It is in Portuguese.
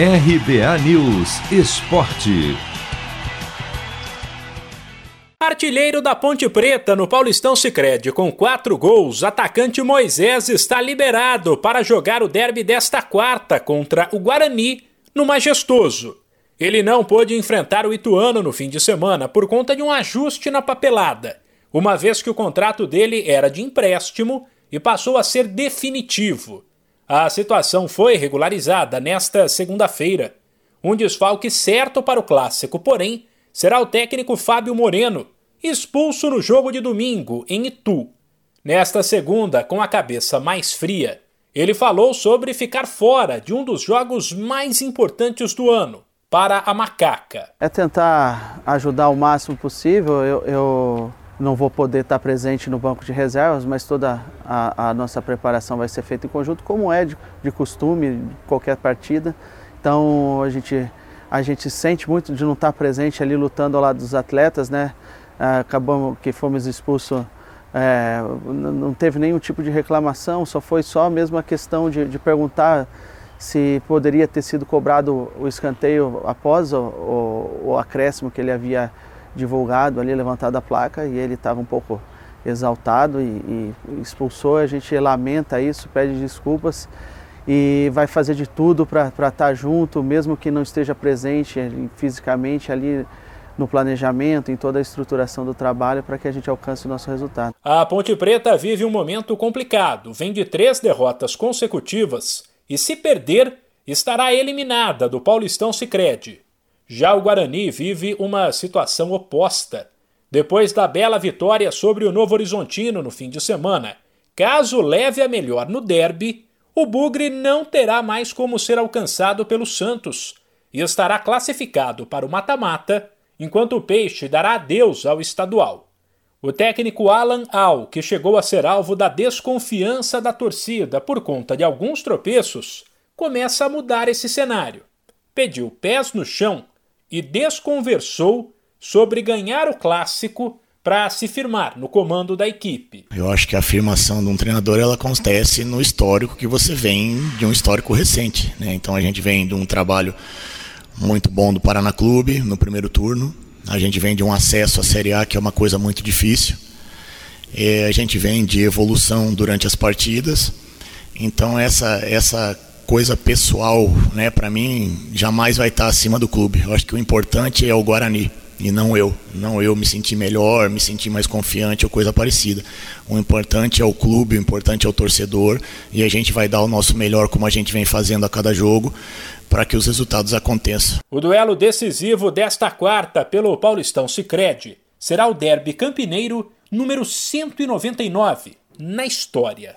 RBA News Esporte. Artilheiro da Ponte Preta no Paulistão Sicredi com quatro gols, atacante Moisés está liberado para jogar o derby desta quarta contra o Guarani no Majestoso. Ele não pôde enfrentar o Ituano no fim de semana por conta de um ajuste na papelada, uma vez que o contrato dele era de empréstimo e passou a ser definitivo. A situação foi regularizada nesta segunda-feira. Um desfalque certo para o clássico, porém, será o técnico Fábio Moreno, expulso no jogo de domingo, em Itu. Nesta segunda, com a cabeça mais fria, ele falou sobre ficar fora de um dos jogos mais importantes do ano, para a Macaca. É tentar ajudar o máximo possível. Eu, eu não vou poder estar presente no banco de reservas, mas toda a, a nossa preparação vai ser feita em conjunto, como é de, de costume, qualquer partida. Então a gente, a gente sente muito de não estar presente ali lutando ao lado dos atletas, né? Ah, acabamos que fomos expulsos, é, não teve nenhum tipo de reclamação, só foi só mesmo a questão de, de perguntar se poderia ter sido cobrado o escanteio após o, o, o acréscimo que ele havia divulgado ali, levantado a placa e ele estava um pouco exaltado e, e, expulsou. A gente lamenta isso, pede desculpas e vai fazer de tudo para estar tá junto, mesmo que não esteja presente fisicamente ali no planejamento, em toda a estruturação do trabalho, para que a gente alcance o nosso resultado. A Ponte Preta vive um momento complicado, vem de três derrotas consecutivas e, se perder, estará eliminada do Paulistão Sicredi. Já o Guarani vive uma situação oposta. Depois da bela vitória sobre o Novo Horizontino no fim de semana, caso leve a melhor no derby, o Bugre não terá mais como ser alcançado pelo Santos e estará classificado para o mata-mata, enquanto o Peixe dará adeus ao estadual. O técnico Alan Al, que chegou a ser alvo da desconfiança da torcida por conta de alguns tropeços, começa a mudar esse cenário. Pediu pés no chão e desconversou sobre ganhar o clássico para se firmar no comando da equipe. Eu acho que a afirmação de um treinador ela acontece no histórico que você vem de um histórico recente, né? Então a gente vem de um trabalho muito bom do Paraná Clube no primeiro turno. A gente vem de um acesso à Série A que é uma coisa muito difícil. A gente vem de evolução durante as partidas. Então essa essa coisa pessoal, né, para mim, jamais vai estar acima do clube. Eu acho que o importante é o Guarani e não eu. Não eu me sentir melhor, me sentir mais confiante ou coisa parecida. O importante é o clube, o importante é o torcedor e a gente vai dar o nosso melhor como a gente vem fazendo a cada jogo para que os resultados aconteçam. O duelo decisivo desta quarta pelo Paulistão Sicredi será o derby campineiro número 199 na história.